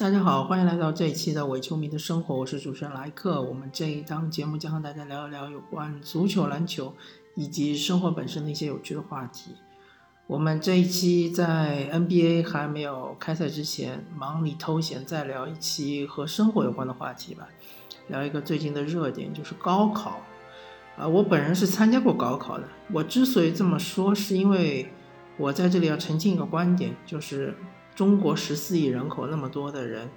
大家好，欢迎来到这一期的伪球迷的生活，我是主持人莱克。我们这一档节目将和大家聊一聊有关足球、篮球以及生活本身的一些有趣的话题。我们这一期在 NBA 还没有开赛之前，忙里偷闲再聊一期和生活有关的话题吧，聊一个最近的热点，就是高考。啊，我本人是参加过高考的。我之所以这么说，是因为我在这里要澄清一个观点，就是。中国十四亿人口那么多的人，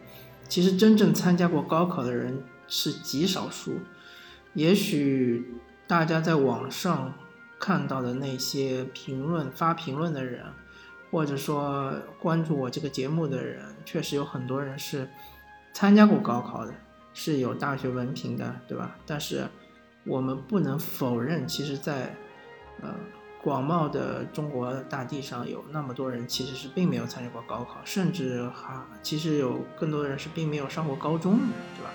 其实真正参加过高考的人是极少数。也许大家在网上看到的那些评论发评论的人，或者说关注我这个节目的人，确实有很多人是参加过高考的，是有大学文凭的，对吧？但是我们不能否认，其实，在呃。广袤的中国大地上有那么多人，其实是并没有参加过高考，甚至哈，其实有更多的人是并没有上过高中，对吧？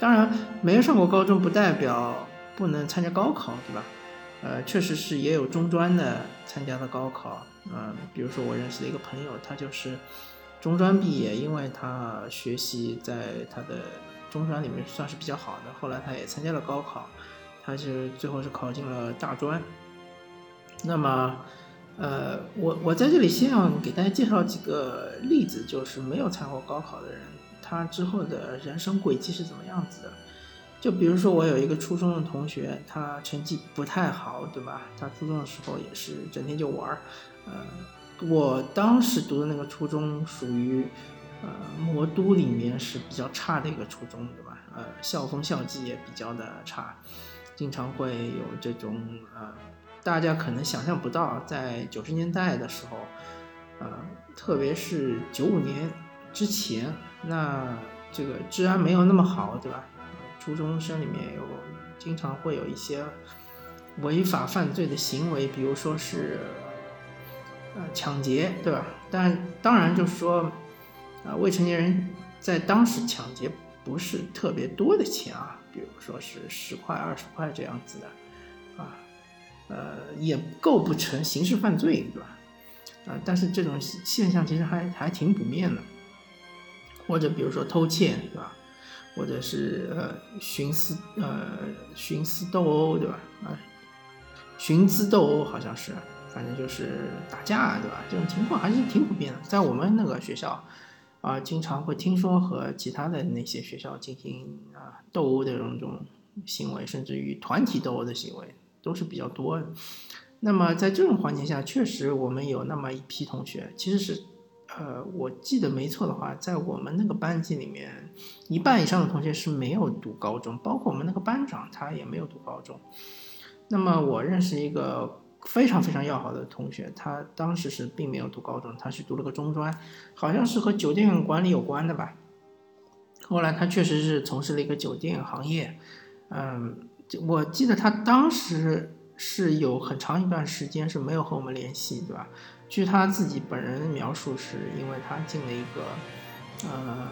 当然，没有上过高中不代表不能参加高考，对吧？呃，确实是也有中专的参加了高考，嗯，比如说我认识的一个朋友，他就是中专毕业，因为他学习在他的中专里面算是比较好的，后来他也参加了高考，他是最后是考进了大专。那么，呃，我我在这里先要给大家介绍几个例子，就是没有参加过高考的人，他之后的人生轨迹是怎么样子的？就比如说我有一个初中的同学，他成绩不太好，对吧？他初中的时候也是整天就玩儿，呃，我当时读的那个初中属于，呃，魔都里面是比较差的一个初中，对吧？呃，校风校纪也比较的差，经常会有这种呃。大家可能想象不到，在九十年代的时候，呃，特别是九五年之前，那这个治安没有那么好，对吧？初中生里面有经常会有一些违法犯罪的行为，比如说是呃抢劫，对吧？但当然就是说，啊，未成年人在当时抢劫不是特别多的钱啊，比如说是十块、二十块这样子的，呃，也构不成刑事犯罪，对吧？啊，但是这种现象其实还还挺普遍的，或者比如说偷窃，对吧？或者是呃徇私呃徇私斗殴，对吧？啊，徇私斗殴好像是，反正就是打架，对吧？这种情况还是挺普遍的，在我们那个学校啊，经常会听说和其他的那些学校进行啊斗殴的这种这种行为，甚至于团体斗殴的行为。都是比较多的，那么在这种环境下，确实我们有那么一批同学，其实是，呃，我记得没错的话，在我们那个班级里面，一半以上的同学是没有读高中，包括我们那个班长他也没有读高中。那么我认识一个非常非常要好的同学，他当时是并没有读高中，他是读了个中专，好像是和酒店管理有关的吧。后来他确实是从事了一个酒店行业，嗯。我记得他当时是有很长一段时间是没有和我们联系，对吧？据他自己本人描述，是因为他进了一个呃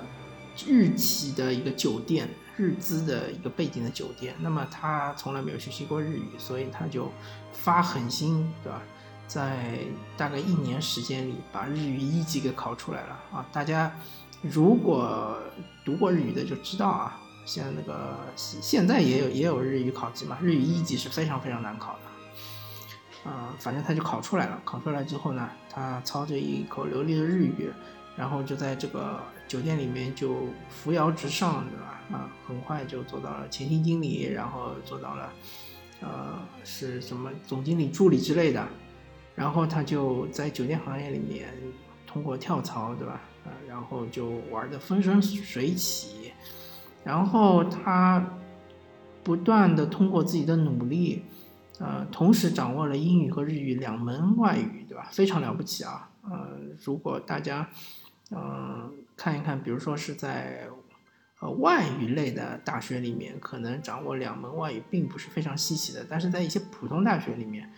日企的一个酒店，日资的一个背景的酒店。那么他从来没有学习过日语，所以他就发狠心，对吧？在大概一年时间里，把日语一级给考出来了啊！大家如果读过日语的就知道啊。像那个现在也有也有日语考级嘛，日语一级是非常非常难考的，啊，反正他就考出来了。考出来之后呢，他操着一口流利的日语，然后就在这个酒店里面就扶摇直上，对吧？啊，很快就做到了前厅经理，然后做到了，呃，是什么总经理助理之类的。然后他就在酒店行业里面通过跳槽，对吧？啊，然后就玩的风生水起。然后他不断的通过自己的努力，呃，同时掌握了英语和日语两门外语，对吧？非常了不起啊！呃，如果大家，嗯，看一看，比如说是在呃外语类的大学里面，可能掌握两门外语并不是非常稀奇的，但是在一些普通大学里面，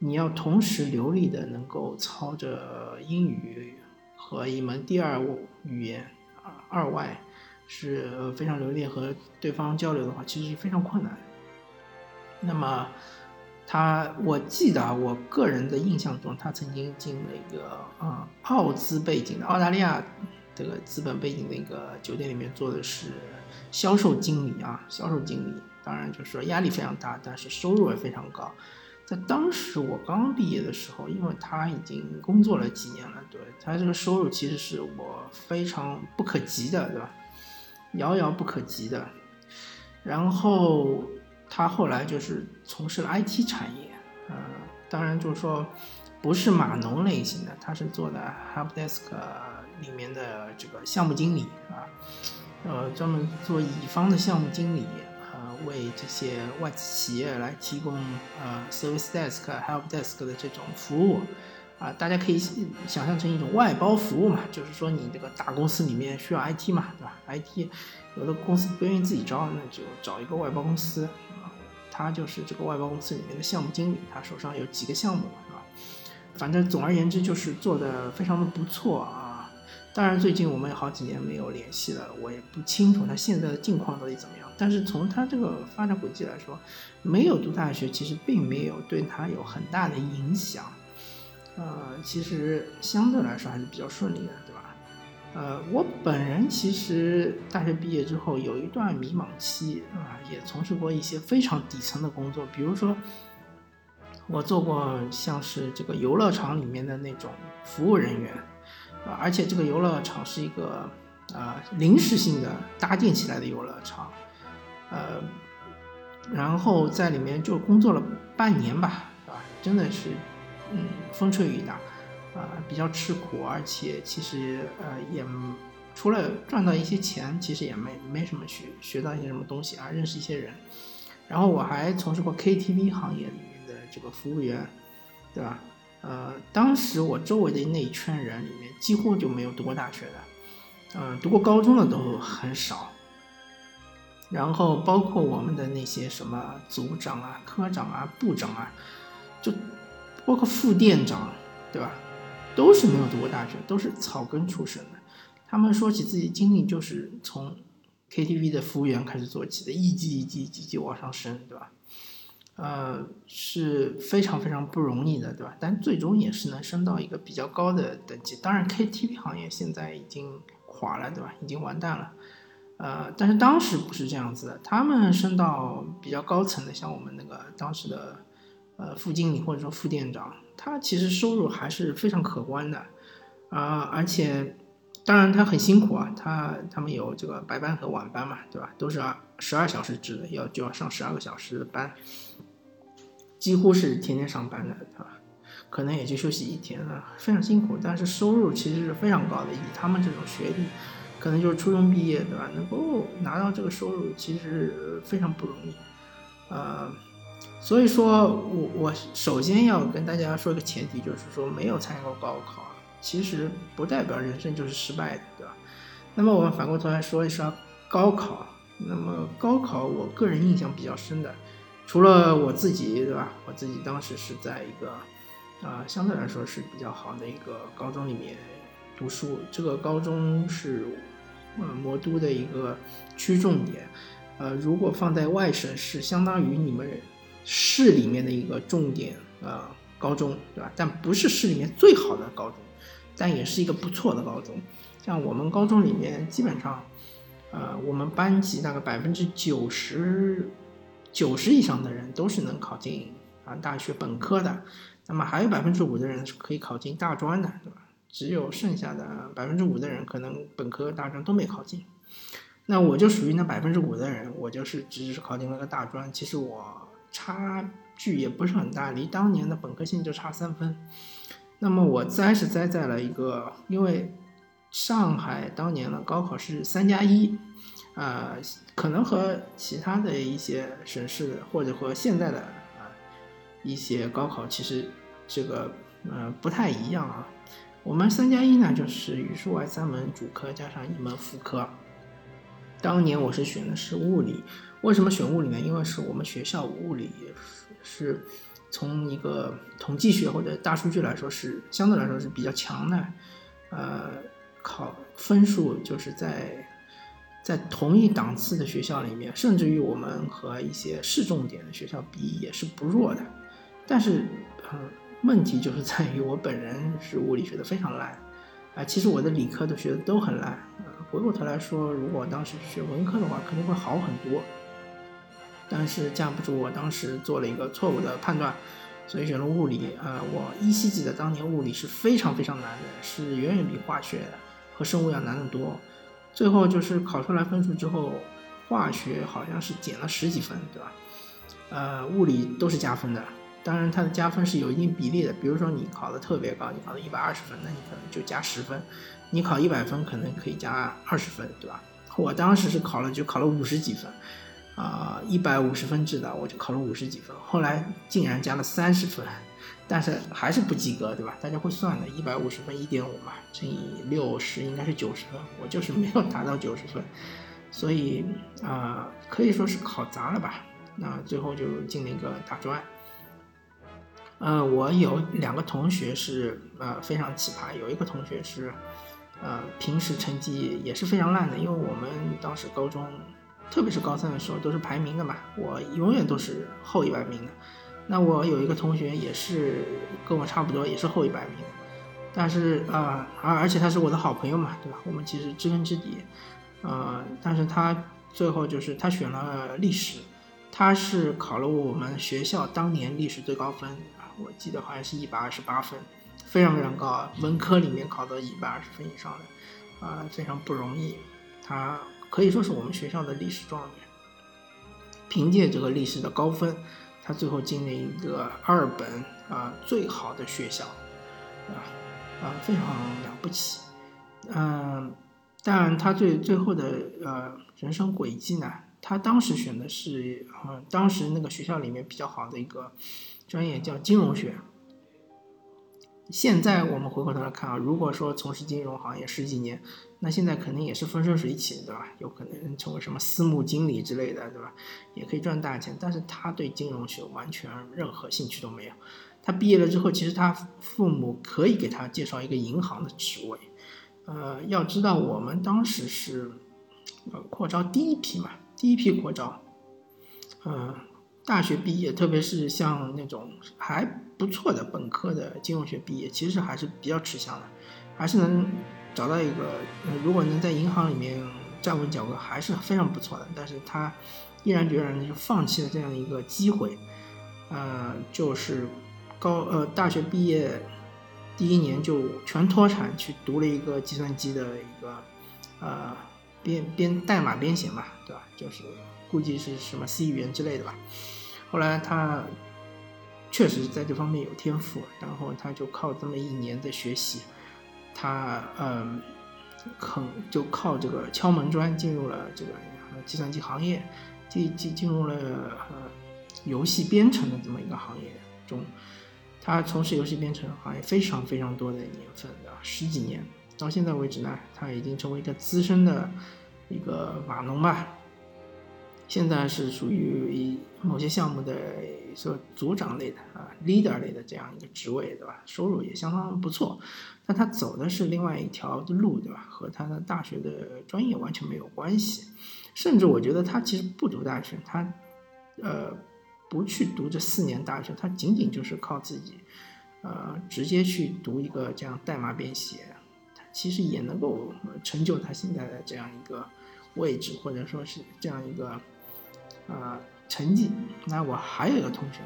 你要同时流利的能够操着英语和一门第二语言啊二外。是非常流利和对方交流的话，其实是非常困难。那么，他我记得啊，我个人的印象中，他曾经进了一个啊奥兹背景的澳大利亚这个资本背景的一个酒店里面做的是销售经理啊，销售经理，当然就是说压力非常大，但是收入也非常高。在当时我刚毕业的时候，因为他已经工作了几年了，对他这个收入其实是我非常不可及的，对吧？遥遥不可及的。然后他后来就是从事了 IT 产业，呃，当然就是说不是码农类型的，他是做的 Helpdesk 里面的这个项目经理啊，呃，专门做乙方的项目经理啊。为这些外资企业来提供呃 service desk、help desk 的这种服务，啊，大家可以想象成一种外包服务嘛，就是说你这个大公司里面需要 IT 嘛，对吧？IT 有的公司不愿意自己招，那就找一个外包公司，啊，他就是这个外包公司里面的项目经理，他手上有几个项目，是吧？反正总而言之就是做的非常的不错啊。当然，最近我们有好几年没有联系了，我也不清楚他现在的境况到底怎么样。但是从他这个发展轨迹来说，没有读大学其实并没有对他有很大的影响。呃，其实相对来说还是比较顺利的，对吧？呃，我本人其实大学毕业之后有一段迷茫期啊，也从事过一些非常底层的工作，比如说我做过像是这个游乐场里面的那种服务人员。啊，而且这个游乐场是一个啊临时性的搭建起来的游乐场，呃，然后在里面就工作了半年吧，啊，真的是，嗯，风吹雨打，啊，比较吃苦，而且其实呃也除了赚到一些钱，其实也没没什么学学到一些什么东西啊，认识一些人，然后我还从事过 KTV 行业里面的这个服务员，对吧？呃，当时我周围的那一圈人里面，几乎就没有读过大学的，嗯，读过高中的都很少。然后包括我们的那些什么组长啊、科长啊、部长啊，就包括副店长，对吧？都是没有读过大学，都是草根出身的。他们说起自己经历，就是从 KTV 的服务员开始做起的，一级一级一级级往上升，对吧？呃，是非常非常不容易的，对吧？但最终也是能升到一个比较高的等级。当然，KTV 行业现在已经垮了，对吧？已经完蛋了。呃，但是当时不是这样子的，他们升到比较高层的，像我们那个当时的呃副经理或者说副店长，他其实收入还是非常可观的。啊，而且当然他很辛苦啊，他他们有这个白班和晚班嘛，对吧？都是二十二小时制的，要就要上十二个小时的班。几乎是天天上班的，对吧？可能也就休息一天了，非常辛苦，但是收入其实是非常高的。以他们这种学历，可能就是初中毕业，对吧？能够拿到这个收入，其实非常不容易。呃，所以说我我首先要跟大家说一个前提，就是说没有参加过高考，其实不代表人生就是失败的，对吧？那么我们反过头来说一说高考，那么高考我个人印象比较深的。除了我自己，对吧？我自己当时是在一个，啊，相对来说是比较好的一个高中里面读书。这个高中是，呃，魔都的一个区重点。呃，如果放在外省，是相当于你们市里面的一个重点，呃，高中，对吧？但不是市里面最好的高中，但也是一个不错的高中。像我们高中里面，基本上，呃，我们班级大概百分之九十。九十以上的人都是能考进啊大学本科的，那么还有百分之五的人是可以考进大专的，对吧？只有剩下的百分之五的人可能本科、大专都没考进。那我就属于那百分之五的人，我就是只是考进了个大专。其实我差距也不是很大，离当年的本科线就差三分。那么我栽是栽在了一个，因为上海当年的高考是三加一。啊，可能和其他的一些省市或者和现在的啊一些高考，其实这个呃不太一样啊。我们三加一呢，就是语数外三门主科加上一门副科。当年我是选的是物理，为什么选物理呢？因为是我们学校物理是从一个统计学或者大数据来说是相对来说是比较强的，呃，考分数就是在。在同一档次的学校里面，甚至于我们和一些市重点的学校比也是不弱的，但是，嗯，问题就是在于我本人是物理学的非常烂，啊，其实我的理科都学的都很烂。回过头来说，如果当时学文科的话，肯定会好很多。但是架不住我当时做了一个错误的判断，所以选了物理。呃，我依稀记得当年物理是非常非常难的，是远远比化学和生物要难得多。最后就是考出来分数之后，化学好像是减了十几分，对吧？呃，物理都是加分的。当然，它的加分是有一定比例的。比如说你考的特别高，你考了一百二十分，那你可能就加十分；你考一百分，可能可以加二十分，对吧？我当时是考了，就考了五十几分，啊，一百五十分制的，我就考了五十几分。后来竟然加了三十分，但是还是不及格，对吧？大家会算的，一百五十分一点五嘛，乘以六十应该是九十分，我就是没有达到九十分，所以啊，可以说是考砸了吧。那最后就进了一个大专。嗯，我有两个同学是呃非常奇葩，有一个同学是，呃平时成绩也是非常烂的，因为我们当时高中，特别是高三的时候都是排名的嘛，我永远都是后一百名的。那我有一个同学也是跟我差不多，也是后一百名，但是啊，而而且他是我的好朋友嘛，对吧？我们其实知根知底，呃，但是他最后就是他选了历史，他是考了我们学校当年历史最高分。我记得好像是一百二十八分，非常非常高啊！文科里面考到一百二十分以上的，啊，非常不容易。他可以说是我们学校的历史状元。凭借这个历史的高分，他最后进了一个二本啊最好的学校，啊啊，非常了不起。嗯，但他最最后的呃人生轨迹呢，他当时选的是嗯当时那个学校里面比较好的一个。专业叫金融学。现在我们回过头来看啊，如果说从事金融行业十几年，那现在肯定也是风生水起，对吧？有可能成为什么私募经理之类的，对吧？也可以赚大钱。但是他对金融学完全任何兴趣都没有。他毕业了之后，其实他父母可以给他介绍一个银行的职位。呃，要知道我们当时是呃扩招第一批嘛，第一批扩招，嗯。大学毕业，特别是像那种还不错的本科的金融学毕业，其实还是比较吃香的，还是能找到一个，如果能在银行里面站稳脚跟，还是非常不错的。但是他毅然决然的就放弃了这样一个机会，呃，就是高呃大学毕业第一年就全脱产去读了一个计算机的一个呃编编代码编写嘛，对吧？就是。估计是什么 C 语言之类的吧。后来他确实在这方面有天赋，然后他就靠这么一年的学习，他嗯，肯就靠这个敲门砖进入了这个计算机行业，进进进入了呃游戏编程的这么一个行业中。他从事游戏编程行业非常非常多的年份的十几年，到现在为止呢，他已经成为一个资深的一个码农吧。现在是属于某些项目的说组长类的啊，leader 类的这样一个职位，对吧？收入也相当不错，但他走的是另外一条路，对吧？和他的大学的专业完全没有关系，甚至我觉得他其实不读大学，他呃不去读这四年大学，他仅仅就是靠自己，呃直接去读一个这样代码编写，他其实也能够成就他现在的这样一个位置，或者说是这样一个。呃，成绩，那我还有一个同学，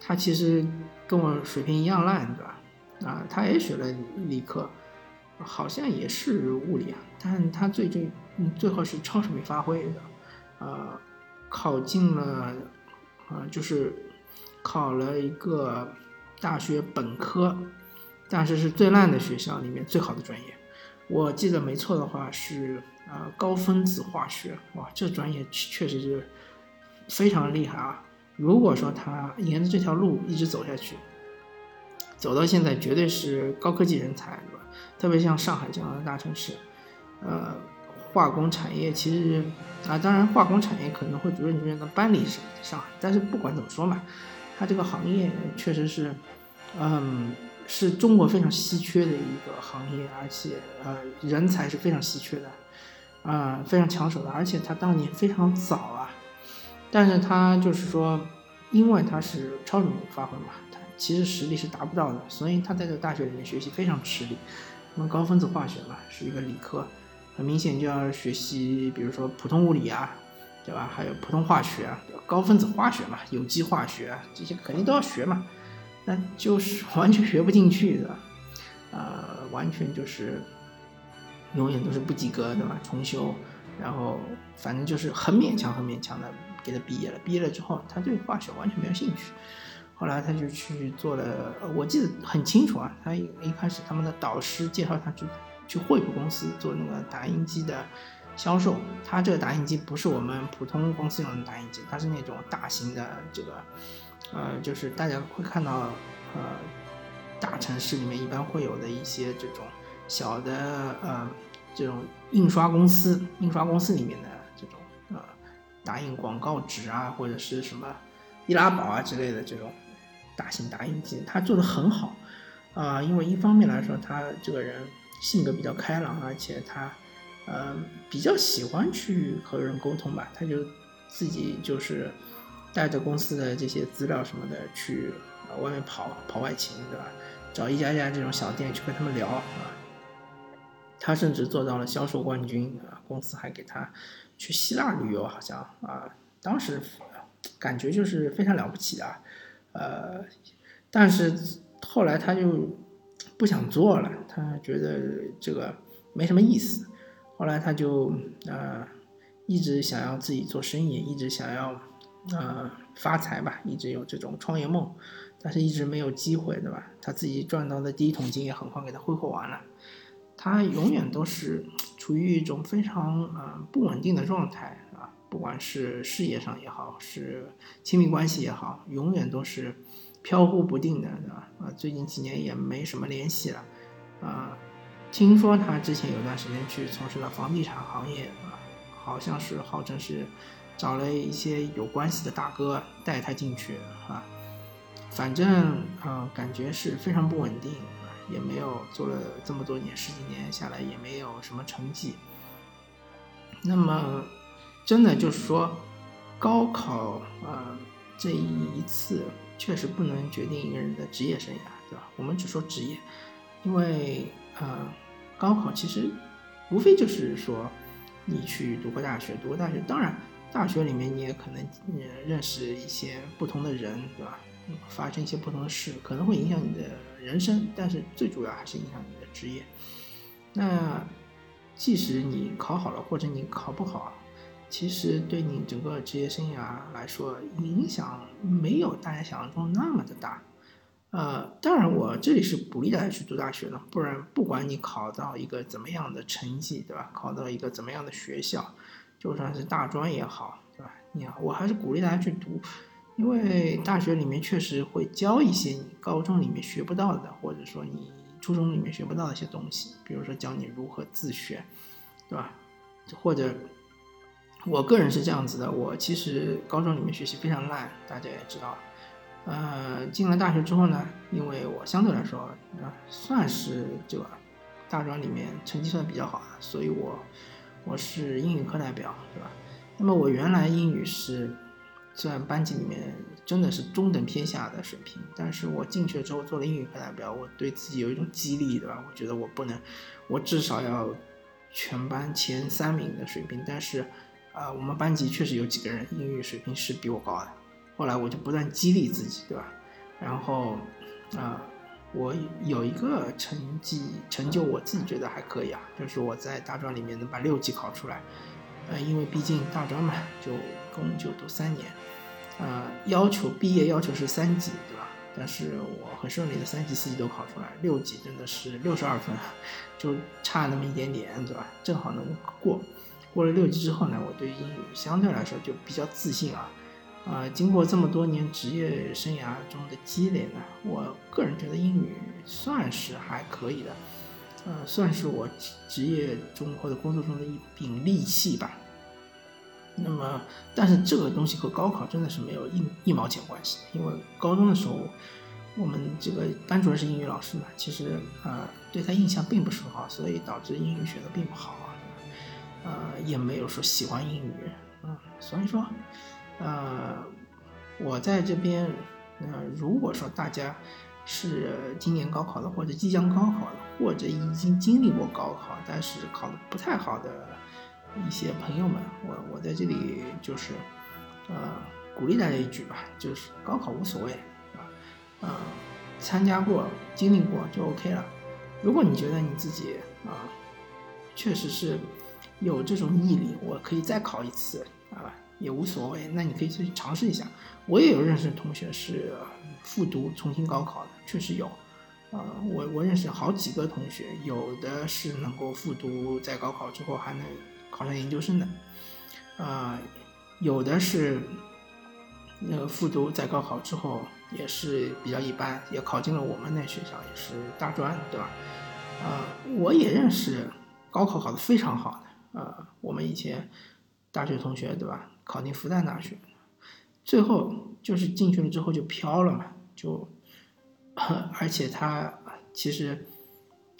他其实跟我水平一样烂，对吧？啊，他也学了理科，好像也是物理啊，但他最最最后是超水平发挥的，呃，考进了，呃，就是考了一个大学本科，但是是最烂的学校里面最好的专业，我记得没错的话是。啊，高分子化学，哇，这专业确实是非常厉害啊！如果说他沿着这条路一直走下去，走到现在绝对是高科技人才，对吧？特别像上海这样的大城市，呃，化工产业其实啊，当然化工产业可能会逐渐逐渐的搬离上上海，但是不管怎么说嘛，它这个行业确实是，嗯，是中国非常稀缺的一个行业，而且呃，人才是非常稀缺的。啊，非常抢手的，而且他当年非常早啊，但是他就是说，因为他是超水平发挥嘛，他其实实力是达不到的，所以他在这个大学里面学习非常吃力，那么高分子化学嘛，是一个理科，很明显就要学习，比如说普通物理啊，对吧？还有普通化学啊，高分子化学嘛，有机化学啊，这些肯定都要学嘛。那就是完全学不进去的，呃，完全就是永远都是不及格，对吧？重修，然后反正就是很勉强、很勉强的给他毕业了。毕业了之后，他对化学完全没有兴趣。后来他就去做了，我记得很清楚啊。他一一开始他们的导师介绍他去去惠普公司做那个打印机的销售。他这个打印机不是我们普通公司用的打印机，它是那种大型的这个。呃，就是大家会看到，呃，大城市里面一般会有的一些这种小的呃这种印刷公司，印刷公司里面的这种呃打印广告纸啊，或者是什么易拉宝啊之类的这种大型打印机，他做的很好啊，因为一方面来说，他这个人性格比较开朗，而且他呃比较喜欢去和人沟通吧，他就自己就是。带着公司的这些资料什么的去外面跑跑外勤，对吧？找一家家这种小店去跟他们聊啊。他甚至做到了销售冠军啊，公司还给他去希腊旅游，好像啊，当时感觉就是非常了不起的。呃，但是后来他就不想做了，他觉得这个没什么意思。后来他就呃一直想要自己做生意，一直想要。呃，发财吧，一直有这种创业梦，但是一直没有机会，对吧？他自己赚到的第一桶金也很快给他挥霍完了，他永远都是处于一种非常呃不稳定的状态啊，不管是事业上也好，是亲密关系也好，永远都是飘忽不定的，对吧？啊，最近几年也没什么联系了，啊，听说他之前有段时间去从事了房地产行业啊，好像是号称是。找了一些有关系的大哥带他进去啊，反正啊感觉是非常不稳定，也没有做了这么多年十几年下来也没有什么成绩。那么真的就是说，高考啊这一次确实不能决定一个人的职业生涯，对吧？我们只说职业，因为啊高考其实无非就是说你去读个大学，读个大学当然。大学里面你也可能认识一些不同的人，对吧？发生一些不同的事，可能会影响你的人生，但是最主要还是影响你的职业。那即使你考好了，或者你考不好，其实对你整个职业生涯来说影响没有大家想象中那么的大。呃，当然我这里是鼓励大家去读大学的，不然不管你考到一个怎么样的成绩，对吧？考到一个怎么样的学校。就算是大专也好，对吧？你我还是鼓励大家去读，因为大学里面确实会教一些你高中里面学不到的，或者说你初中里面学不到的一些东西，比如说教你如何自学，对吧？或者我个人是这样子的，我其实高中里面学习非常烂，大家也知道。呃，进了大学之后呢，因为我相对来说啊算是这个大专里面成绩算比较好的，所以我。我是英语课代表，对吧？那么我原来英语是虽然班级里面真的是中等偏下的水平，但是我进去了之后做了英语课代表，我对自己有一种激励，对吧？我觉得我不能，我至少要全班前三名的水平。但是，啊，我们班级确实有几个人英语水平是比我高的。后来我就不断激励自己，对吧？然后，啊。我有一个成绩成就，我自己觉得还可以啊，就是我在大专里面能把六级考出来，呃，因为毕竟大专嘛，就共就读三年，呃，要求毕业要求是三级，对吧？但是我很顺利的三级四级都考出来，六级真的是六十二分，就差那么一点点，对吧？正好能过。过了六级之后呢，我对英语相对来说就比较自信啊。啊，经过这么多年职业生涯中的积累呢，我个人觉得英语算是还可以的，呃，算是我职业中或者工作中的一柄利器吧。那么，但是这个东西和高考真的是没有一一毛钱关系，因为高中的时候，我们这个班主任是英语老师嘛，其实呃对他印象并不是很好，所以导致英语学的并不好啊，呃，也没有说喜欢英语，嗯，所以说。呃，我在这边，呃，如果说大家是今年高考的，或者即将高考的，或者已经经历过高考但是考的不太好的一些朋友们，我我在这里就是呃鼓励大家一句吧，就是高考无所谓，啊，呃，参加过、经历过就 OK 了。如果你觉得你自己啊确实是有这种毅力，我可以再考一次啊。也无所谓，那你可以去尝试一下。我也有认识的同学是复读重新高考的，确实有。啊，我我认识好几个同学，有的是能够复读，在高考之后还能考上研究生的。啊，有的是那个复读在高考之后也是比较一般，也考进了我们那学校，也是大专，对吧？啊，我也认识高考考得非常好的，啊，我们以前大学同学，对吧？考进复旦大学，最后就是进去了之后就飘了嘛，就，而且他其实，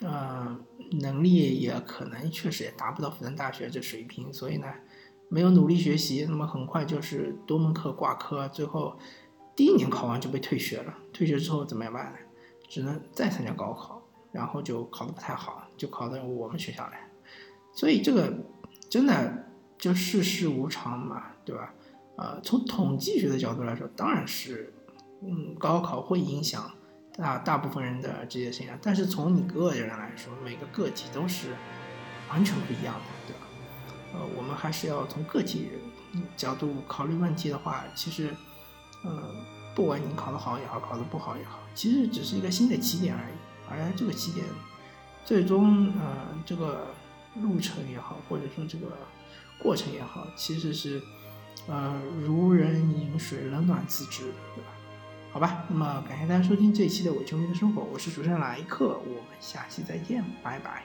呃，能力也可能确实也达不到复旦大学这水平，所以呢，没有努力学习，那么很快就是多门课挂科，最后第一年考完就被退学了。退学之后怎么办呢？只能再参加高考，然后就考得不太好，就考到我们学校来。所以这个真的。就世事无常嘛，对吧？呃，从统计学的角度来说，当然是，嗯，高考会影响大大部分人的职业生涯。但是从你个人来说，每个个体都是完全不一样的，对吧？呃，我们还是要从个体角度考虑问题的话，其实，呃，不管你考得好也好，考得不好也好，其实只是一个新的起点而已。而这个起点，最终，呃，这个路程也好，或者说这个。过程也好，其实是，呃，如人饮水，冷暖自知，对吧？好吧，那么感谢大家收听这一期的伪球迷的生活，我是主持人莱克，我们下期再见，拜拜。